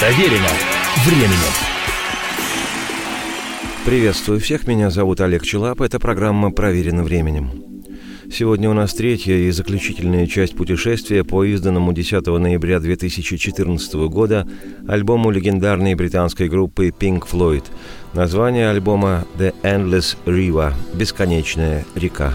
Проверено временем. Приветствую всех, меня зовут Олег Челап, это программа «Проверено временем». Сегодня у нас третья и заключительная часть путешествия по изданному 10 ноября 2014 года альбому легендарной британской группы Pink Floyd. Название альбома «The Endless River» – «Бесконечная река».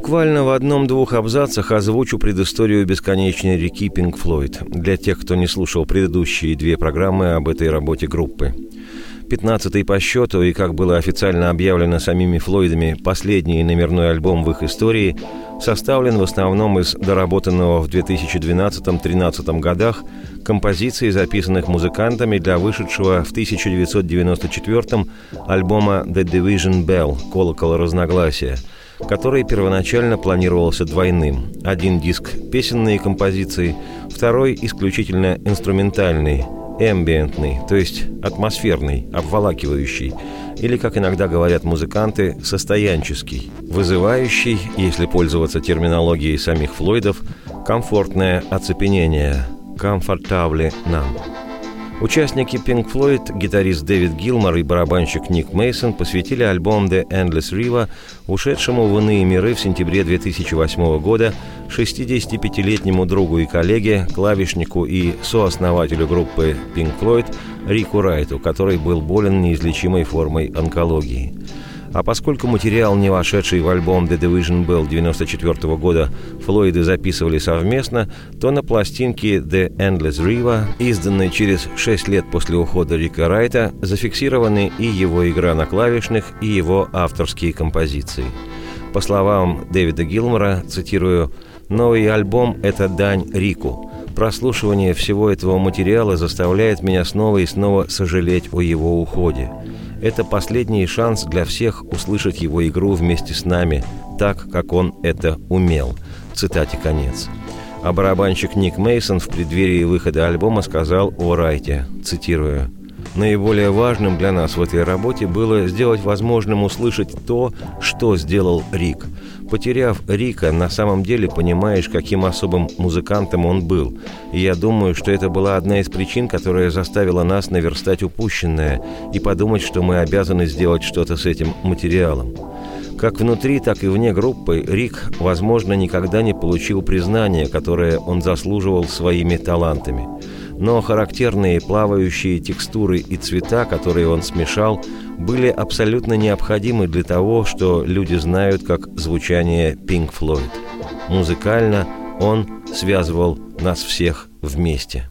Буквально в одном-двух абзацах озвучу предысторию бесконечной реки Пинк Флойд для тех, кто не слушал предыдущие две программы об этой работе группы. Пятнадцатый по счету и, как было официально объявлено самими Флойдами, последний номерной альбом в их истории составлен в основном из доработанного в 2012-13 годах композиций, записанных музыкантами для вышедшего в 1994 альбома «The Division Bell» «Колокол разногласия», который первоначально планировался двойным. Один диск – песенные композиции, второй – исключительно инструментальный, эмбиентный, то есть атмосферный, обволакивающий, или, как иногда говорят музыканты, состоянческий, вызывающий, если пользоваться терминологией самих Флойдов, комфортное оцепенение – «comfortably numb». Участники Pink Floyd, гитарист Дэвид Гилмор и барабанщик Ник Мейсон посвятили альбом The Endless River, ушедшему в иные миры в сентябре 2008 года, 65-летнему другу и коллеге, клавишнику и сооснователю группы Pink Floyd Рику Райту, который был болен неизлечимой формой онкологии. А поскольку материал, не вошедший в альбом The Division Bell 94 года, Флойды записывали совместно, то на пластинке The Endless River, изданной через 6 лет после ухода Рика Райта, зафиксированы и его игра на клавишных, и его авторские композиции. По словам Дэвида Гилмора, цитирую, «Новый альбом – это дань Рику. Прослушивание всего этого материала заставляет меня снова и снова сожалеть о его уходе. Это последний шанс для всех услышать его игру вместе с нами, так, как он это умел. Цитате конец. А барабанщик Ник Мейсон в преддверии выхода альбома сказал о Райте, цитирую, Наиболее важным для нас в этой работе было сделать возможным услышать то, что сделал Рик. Потеряв Рика, на самом деле понимаешь, каким особым музыкантом он был. И я думаю, что это была одна из причин, которая заставила нас наверстать упущенное и подумать, что мы обязаны сделать что-то с этим материалом. Как внутри, так и вне группы Рик, возможно, никогда не получил признания, которое он заслуживал своими талантами – но характерные плавающие текстуры и цвета, которые он смешал, были абсолютно необходимы для того, что люди знают как звучание Pink Floyd. Музыкально он связывал нас всех вместе.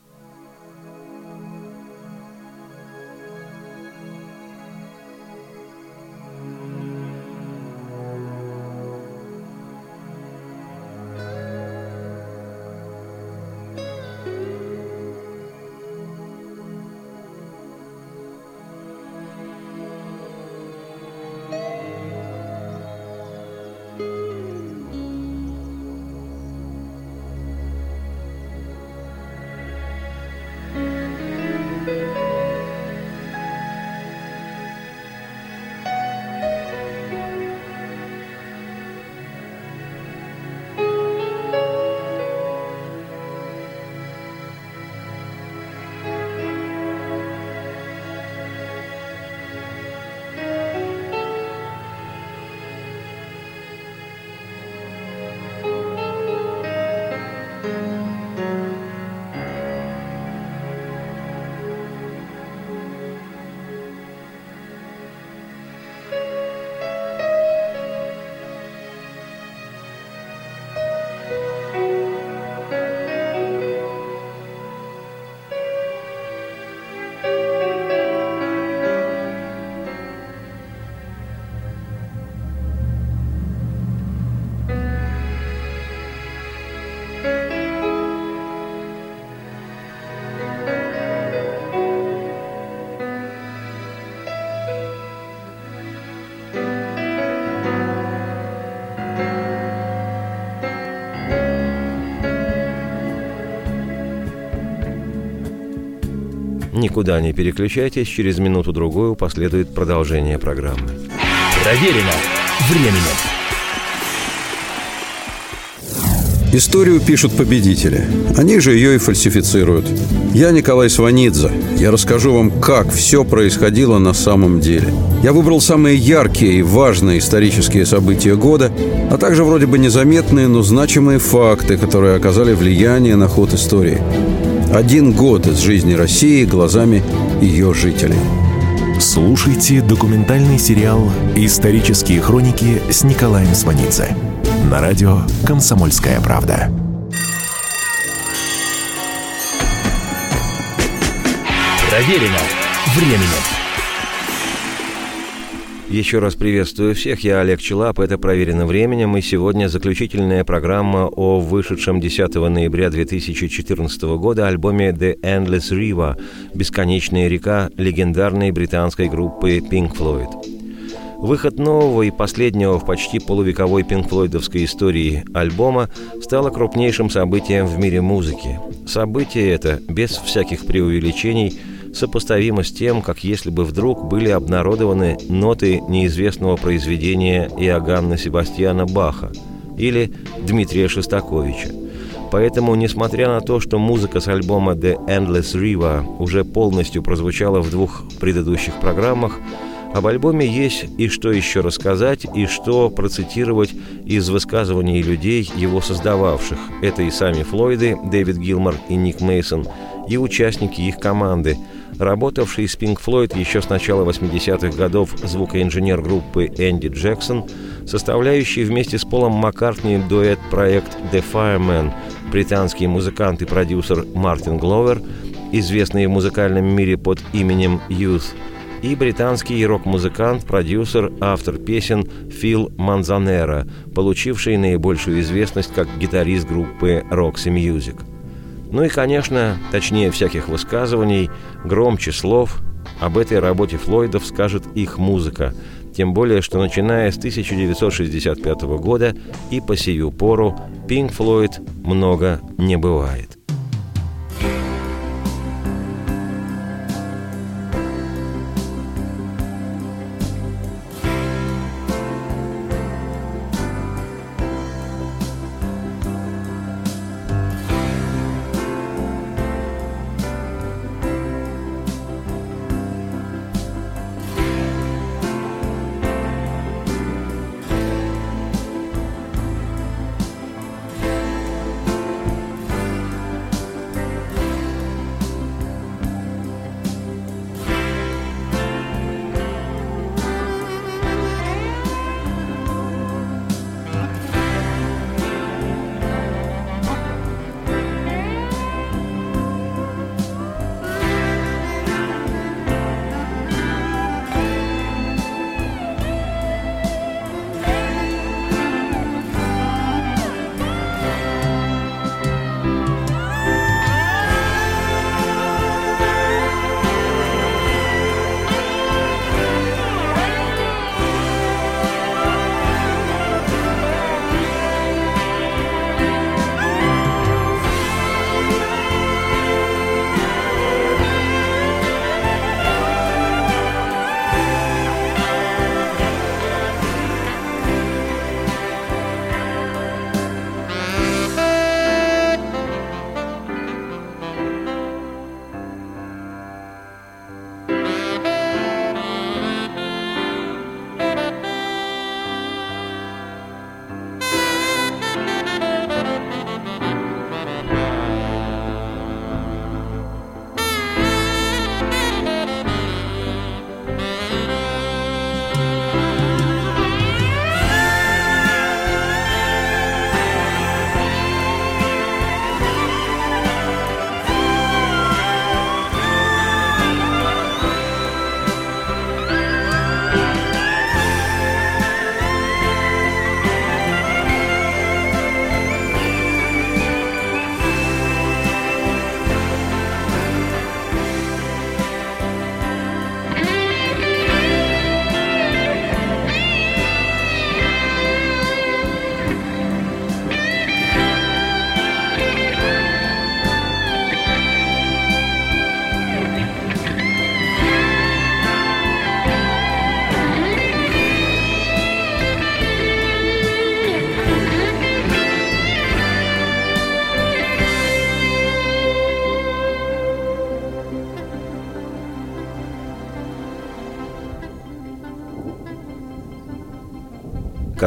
Никуда не переключайтесь, через минуту-другую последует продолжение программы. Проверено временем. Историю пишут победители. Они же ее и фальсифицируют. Я Николай Сванидзе. Я расскажу вам, как все происходило на самом деле. Я выбрал самые яркие и важные исторические события года, а также вроде бы незаметные, но значимые факты, которые оказали влияние на ход истории. Один год из жизни России глазами ее жителей. Слушайте документальный сериал «Исторические хроники» с Николаем Сванидзе на радио «Комсомольская правда». Проверено временем. Еще раз приветствую всех, я Олег Челап, это «Проверено временем», и сегодня заключительная программа о вышедшем 10 ноября 2014 года альбоме «The Endless River» «Бесконечная река» легендарной британской группы Pink Floyd. Выход нового и последнего в почти полувековой пинкфлойдовской истории альбома стало крупнейшим событием в мире музыки. Событие это, без всяких преувеличений, сопоставимо с тем, как если бы вдруг были обнародованы ноты неизвестного произведения Иоганна Себастьяна Баха или Дмитрия Шостаковича. Поэтому, несмотря на то, что музыка с альбома The Endless River уже полностью прозвучала в двух предыдущих программах, об альбоме есть и что еще рассказать, и что процитировать из высказываний людей, его создававших. Это и сами Флойды, Дэвид Гилмор и Ник Мейсон, и участники их команды – работавший с Pink Floyd еще с начала 80-х годов звукоинженер группы Энди Джексон, составляющий вместе с Полом Маккартни дуэт-проект The Fireman, британский музыкант и продюсер Мартин Гловер, известный в музыкальном мире под именем Youth, и британский рок-музыкант, продюсер, автор песен Фил Манзанера, получивший наибольшую известность как гитарист группы Roxy Music. Ну и, конечно, точнее всяких высказываний, громче слов, об этой работе Флойдов скажет их музыка, тем более, что начиная с 1965 года и по сию пору Pink Floyd много не бывает.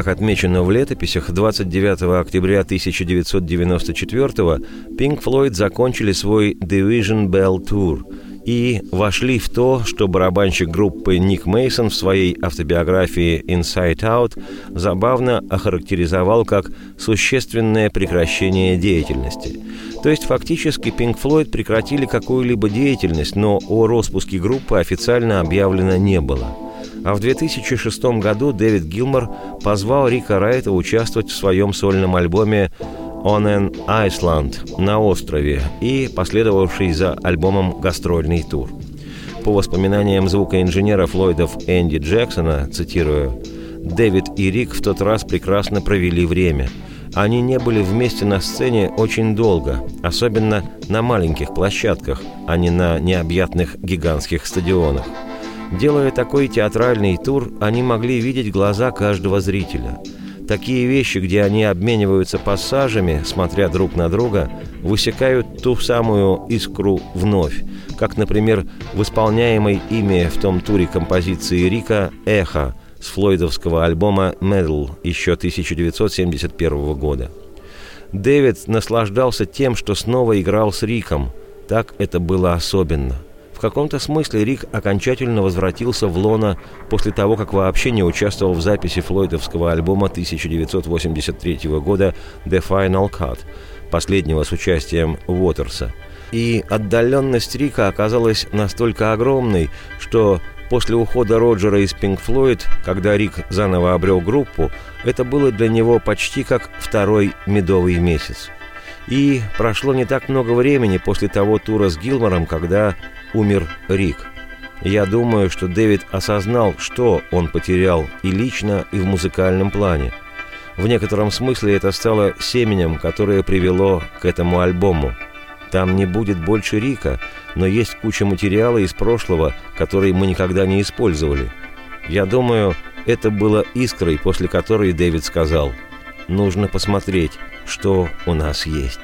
Как отмечено в летописях, 29 октября 1994 Pink Floyd закончили свой Division Bell Tour и вошли в то, что барабанщик группы Ник Мейсон в своей автобиографии Inside Out забавно охарактеризовал как существенное прекращение деятельности. То есть фактически Pink Floyd прекратили какую-либо деятельность, но о распуске группы официально объявлено не было – а в 2006 году Дэвид Гилмор позвал Рика Райта участвовать в своем сольном альбоме «On an Iceland» на острове и последовавший за альбомом гастрольный тур. По воспоминаниям звукоинженера Флойдов Энди Джексона, цитирую, «Дэвид и Рик в тот раз прекрасно провели время. Они не были вместе на сцене очень долго, особенно на маленьких площадках, а не на необъятных гигантских стадионах. Делая такой театральный тур, они могли видеть глаза каждого зрителя. Такие вещи, где они обмениваются пассажами, смотря друг на друга, высекают ту самую искру вновь, как, например, в исполняемой ими в том туре композиции Рика «Эхо» с флойдовского альбома «Medal» еще 1971 года. Дэвид наслаждался тем, что снова играл с Риком. Так это было особенно – каком-то смысле Рик окончательно возвратился в Лона после того, как вообще не участвовал в записи флойдовского альбома 1983 года «The Final Cut», последнего с участием Уотерса. И отдаленность Рика оказалась настолько огромной, что после ухода Роджера из Pink Floyd, когда Рик заново обрел группу, это было для него почти как второй медовый месяц. И прошло не так много времени после того тура с Гилмором, когда умер Рик. Я думаю, что Дэвид осознал, что он потерял и лично, и в музыкальном плане. В некотором смысле это стало семенем, которое привело к этому альбому. Там не будет больше Рика, но есть куча материала из прошлого, который мы никогда не использовали. Я думаю, это было искрой, после которой Дэвид сказал, «Нужно посмотреть, что у нас есть».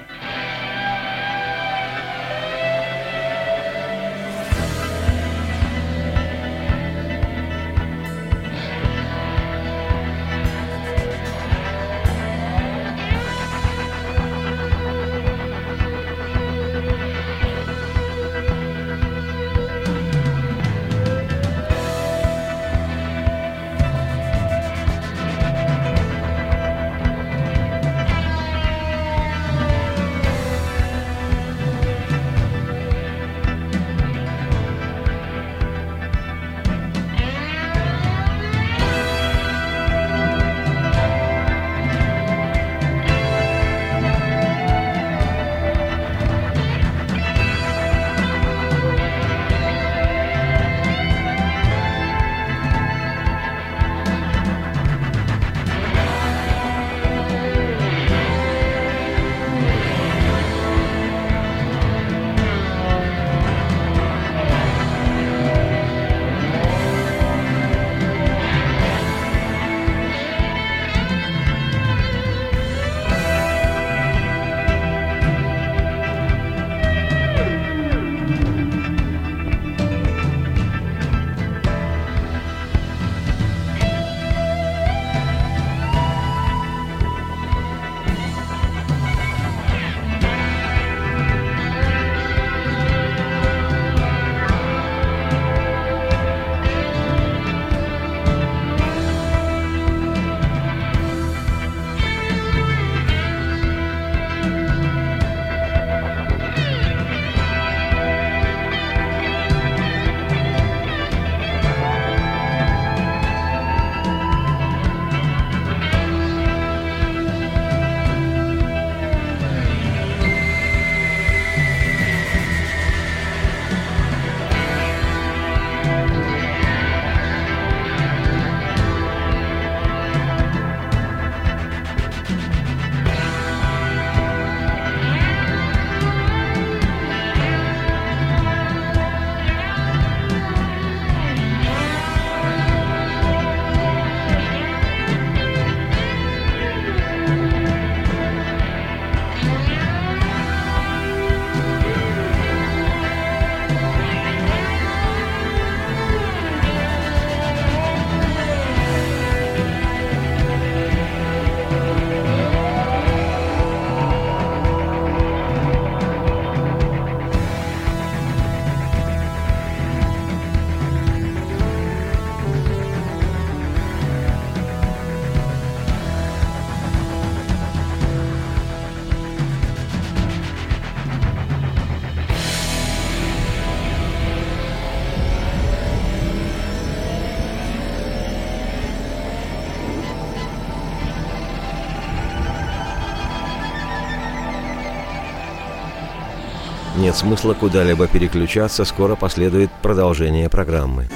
Нет смысла куда-либо переключаться, скоро последует продолжение программы.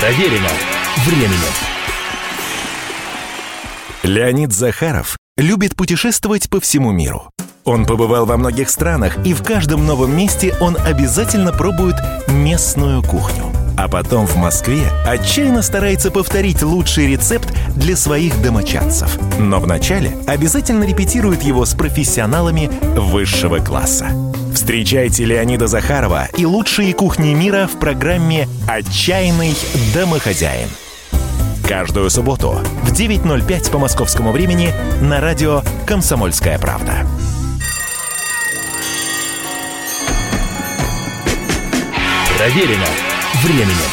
Проверено временем. Леонид Захаров любит путешествовать по всему миру. Он побывал во многих странах, и в каждом новом месте он обязательно пробует местную кухню. А потом в Москве отчаянно старается повторить лучший рецепт для своих домочадцев. Но вначале обязательно репетирует его с профессионалами высшего класса. Встречайте Леонида Захарова и лучшие кухни мира в программе «Отчаянный домохозяин». Каждую субботу в 9.05 по московскому времени на радио «Комсомольская правда». Проверено временем.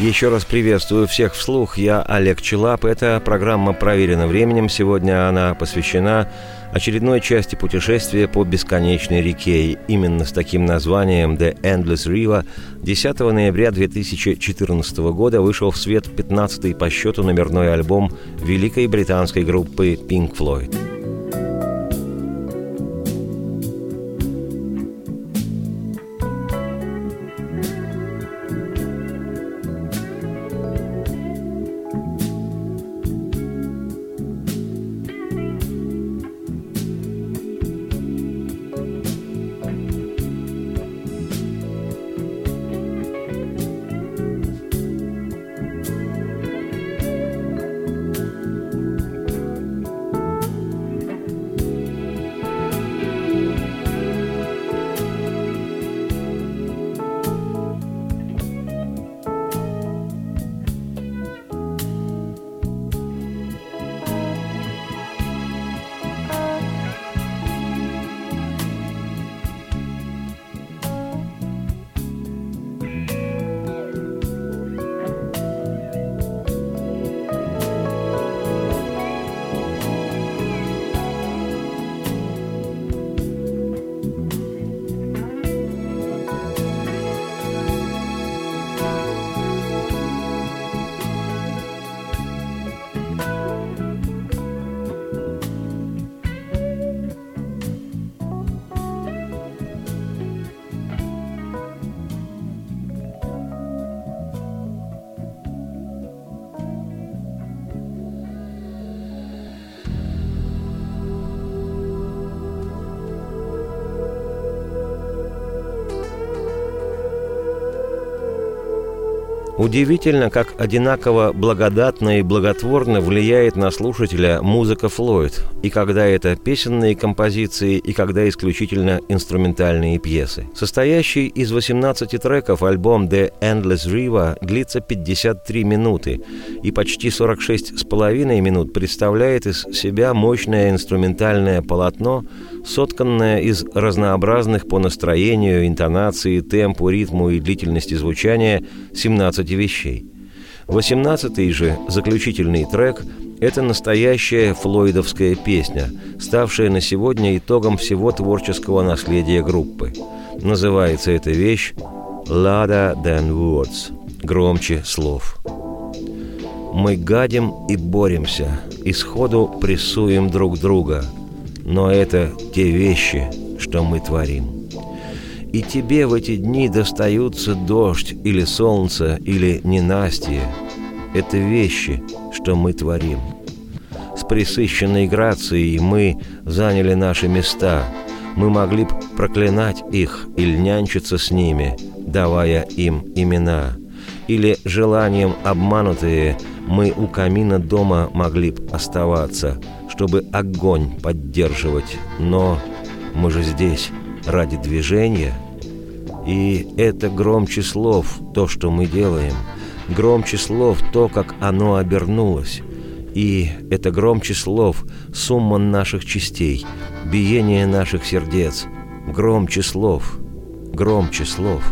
Еще раз приветствую всех вслух. Я Олег Челап. Эта программа проверена временем. Сегодня она посвящена очередной части путешествия по бесконечной реке. Именно с таким названием «The Endless River» 10 ноября 2014 года вышел в свет 15-й по счету номерной альбом великой британской группы Pink Floyd. Удивительно, как одинаково благодатно и благотворно влияет на слушателя музыка Флойд, и когда это песенные композиции, и когда исключительно инструментальные пьесы. Состоящий из 18 треков альбом The Endless River длится 53 минуты, и почти 46 с половиной минут представляет из себя мощное инструментальное полотно, сотканное из разнообразных по настроению, интонации, темпу, ритму и длительности звучания 17 вещей. Восемнадцатый же, заключительный трек – это настоящая флойдовская песня, ставшая на сегодня итогом всего творческого наследия группы. Называется эта вещь «Louder than words» – «Громче слов». Мы гадим и боремся, и сходу прессуем друг друга – но это те вещи, что мы творим. И тебе в эти дни достаются дождь или солнце или ненастье. Это вещи, что мы творим. С присыщенной грацией мы заняли наши места. Мы могли б проклинать их или нянчиться с ними, давая им имена. Или желанием обманутые мы у камина дома могли б оставаться – чтобы огонь поддерживать, но мы же здесь ради движения. И это громче слов, то, что мы делаем, громче слов то, как оно обернулось. И это громче слов сумма наших частей, биение наших сердец, громче слов, громче слов.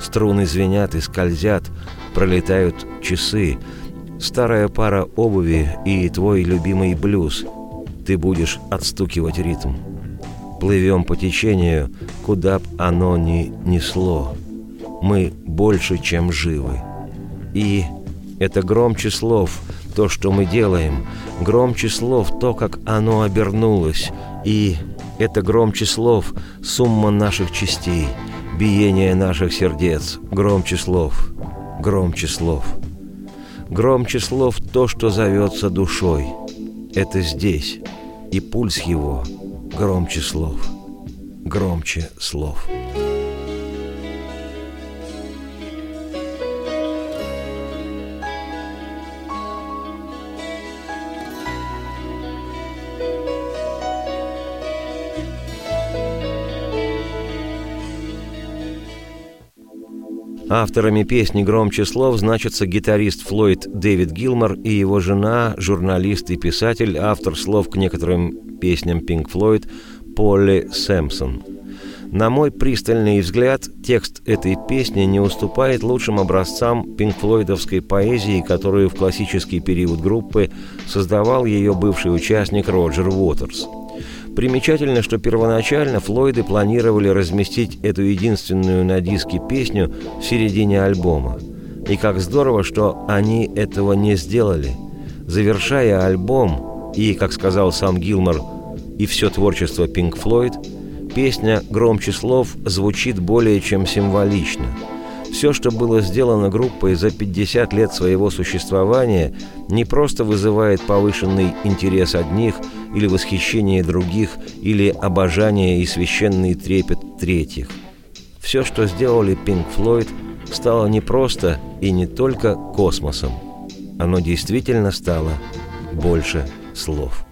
Струны звенят и скользят, пролетают часы, старая пара обуви и твой любимый блюз. Ты будешь отстукивать ритм. Плывем по течению, куда б оно ни несло. Мы больше, чем живы. И это громче слов, то, что мы делаем, громче слов, то, как оно обернулось. И Это громче слов, сумма наших частей, биение наших сердец, громче слов, громче слов. Громче слов то, что зовется душой. Это здесь, и пульс его громче слов, громче слов. Авторами песни «Громче слов» значатся гитарист Флойд Дэвид Гилмор и его жена, журналист и писатель, автор слов к некоторым песням Pink Floyd Полли Сэмпсон. На мой пристальный взгляд, текст этой песни не уступает лучшим образцам пинкфлойдовской поэзии, которую в классический период группы создавал ее бывший участник Роджер Уотерс – Примечательно, что первоначально Флойды планировали разместить эту единственную на диске песню в середине альбома. И как здорово, что они этого не сделали. Завершая альбом, и, как сказал сам Гилмор, и все творчество Pink Floyd, песня «Громче слов» звучит более чем символично – все, что было сделано группой за 50 лет своего существования, не просто вызывает повышенный интерес одних или восхищение других, или обожание и священный трепет третьих. Все, что сделали Pink Floyd, стало не просто и не только космосом. Оно действительно стало больше слов.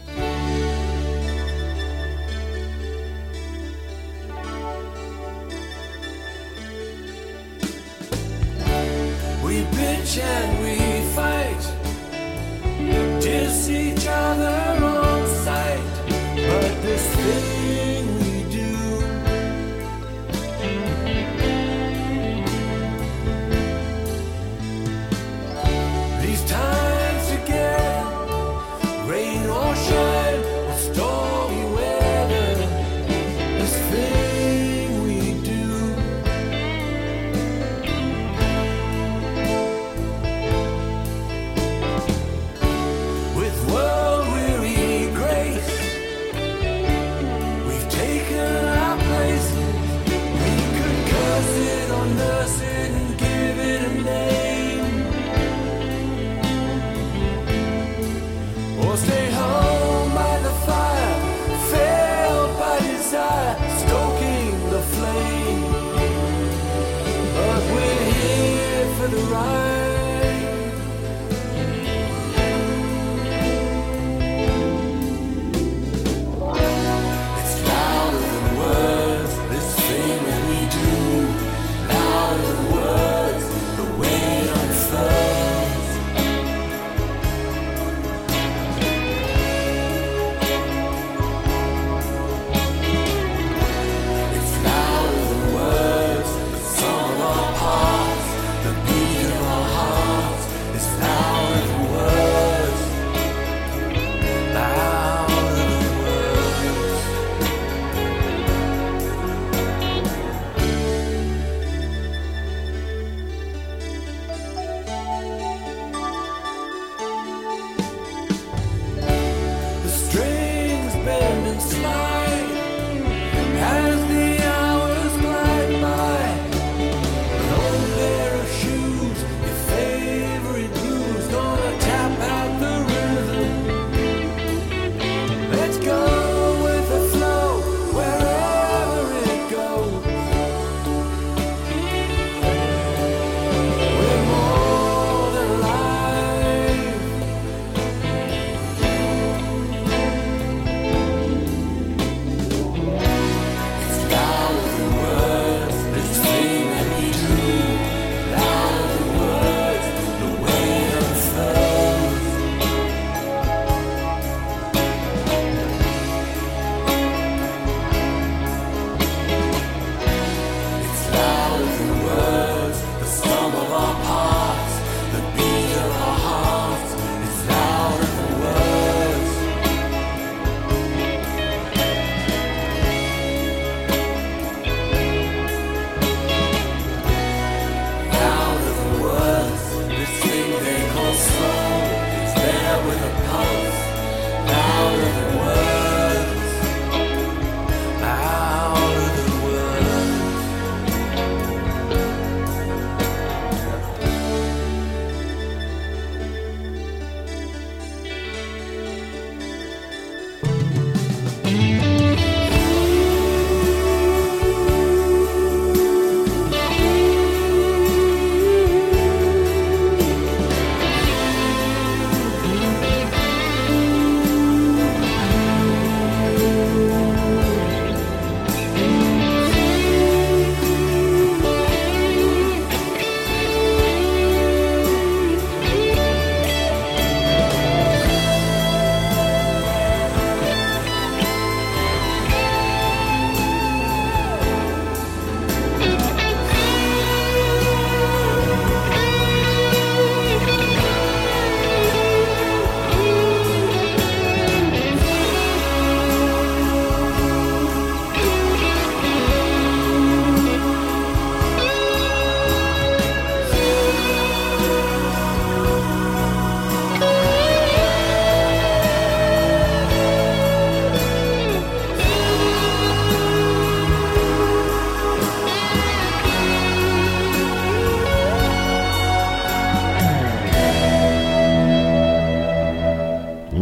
abandoned smile.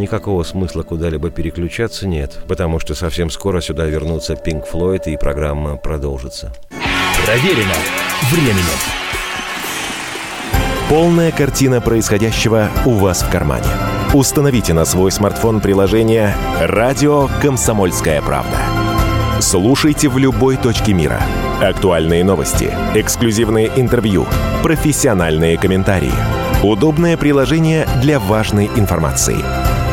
Никакого смысла куда-либо переключаться нет, потому что совсем скоро сюда вернутся Pink Floyd и программа продолжится. Проверено временем. Полная картина происходящего у вас в кармане. Установите на свой смартфон приложение «Радио Комсомольская правда». Слушайте в любой точке мира. Актуальные новости, эксклюзивные интервью, профессиональные комментарии. Удобное приложение для важной информации.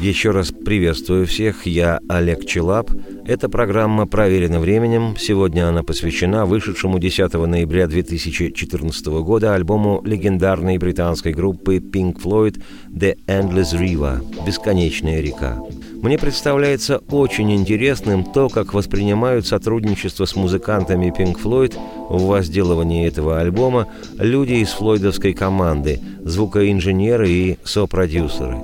Еще раз приветствую всех. Я Олег Челап. Эта программа проверена временем. Сегодня она посвящена вышедшему 10 ноября 2014 года альбому легендарной британской группы Pink Floyd «The Endless River» – «Бесконечная река». Мне представляется очень интересным то, как воспринимают сотрудничество с музыкантами Pink Floyd в возделывании этого альбома люди из флойдовской команды, звукоинженеры и сопродюсеры.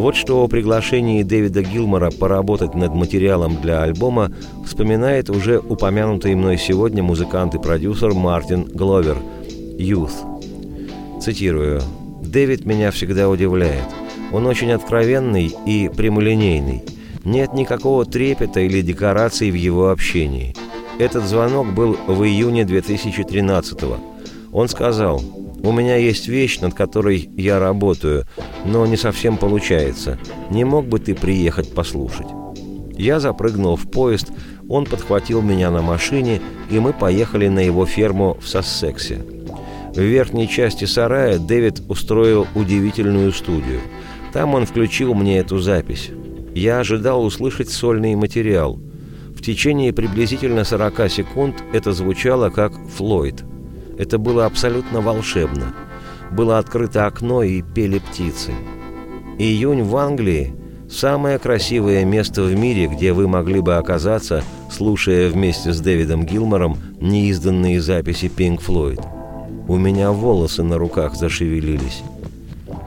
Вот что о приглашении Дэвида Гилмора поработать над материалом для альбома вспоминает уже упомянутый мной сегодня музыкант и продюсер Мартин Гловер «Youth». Цитирую. «Дэвид меня всегда удивляет. Он очень откровенный и прямолинейный. Нет никакого трепета или декораций в его общении. Этот звонок был в июне 2013 -го. Он сказал, «У меня есть вещь, над которой я работаю, но не совсем получается. Не мог бы ты приехать послушать?» Я запрыгнул в поезд, он подхватил меня на машине, и мы поехали на его ферму в Сассексе. В верхней части сарая Дэвид устроил удивительную студию – там он включил мне эту запись. Я ожидал услышать сольный материал. В течение приблизительно 40 секунд это звучало как «Флойд». Это было абсолютно волшебно. Было открыто окно и пели птицы. Июнь в Англии – самое красивое место в мире, где вы могли бы оказаться, слушая вместе с Дэвидом Гилмором неизданные записи Pink Floyd. У меня волосы на руках зашевелились.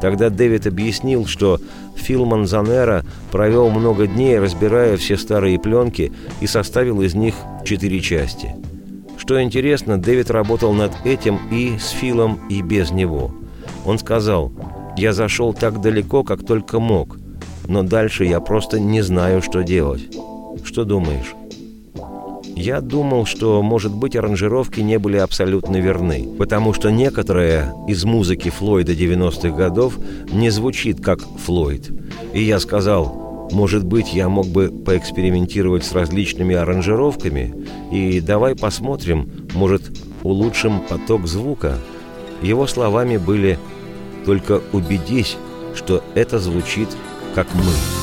Тогда Дэвид объяснил, что Фил Манзанера провел много дней, разбирая все старые пленки и составил из них четыре части. Что интересно, Дэвид работал над этим и с Филом, и без него. Он сказал, «Я зашел так далеко, как только мог, но дальше я просто не знаю, что делать». Что думаешь? Я думал, что, может быть, аранжировки не были абсолютно верны, потому что некоторая из музыки Флойда 90-х годов не звучит как Флойд. И я сказал, может быть, я мог бы поэкспериментировать с различными аранжировками, и давай посмотрим, может, улучшим поток звука. Его словами были «Только убедись, что это звучит как мы».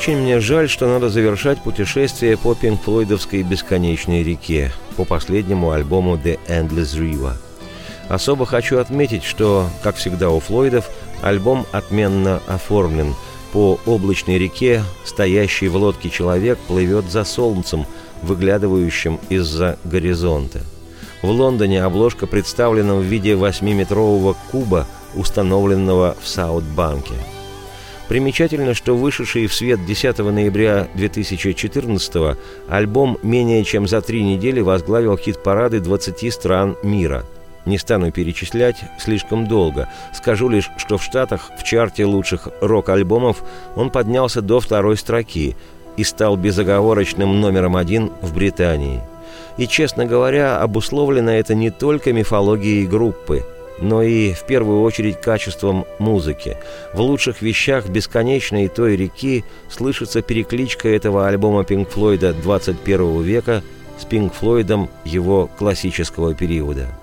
Очень мне жаль, что надо завершать путешествие по пинг-флойдовской бесконечной реке, по последнему альбому The Endless River. Особо хочу отметить, что, как всегда у Флойдов, альбом отменно оформлен, По облачной реке стоящий в лодке человек плывет за солнцем, выглядывающим из-за горизонта. В Лондоне обложка представлена в виде 8-метрового куба, установленного в Саут-банке. Примечательно, что вышедший в свет 10 ноября 2014 альбом менее чем за три недели возглавил хит-парады 20 стран мира – не стану перечислять слишком долго. Скажу лишь, что в Штатах в чарте лучших рок-альбомов он поднялся до второй строки и стал безоговорочным номером один в Британии. И, честно говоря, обусловлено это не только мифологией группы, но и, в первую очередь, качеством музыки. В лучших вещах бесконечной той реки слышится перекличка этого альбома Пинк Флойда 21 века с Пинк Флойдом его классического периода –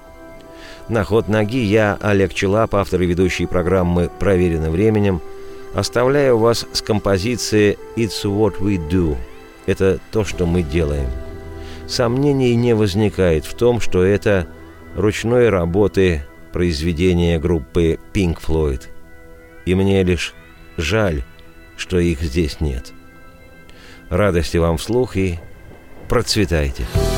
на ход ноги я, Олег Челап, автор и ведущий программы «Проверено временем», оставляю вас с композицией «It's what we do» – это то, что мы делаем. Сомнений не возникает в том, что это ручной работы произведения группы Pink Floyd. И мне лишь жаль, что их здесь нет. Радости вам вслух и процветайте! Процветайте!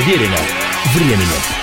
Проверено временем.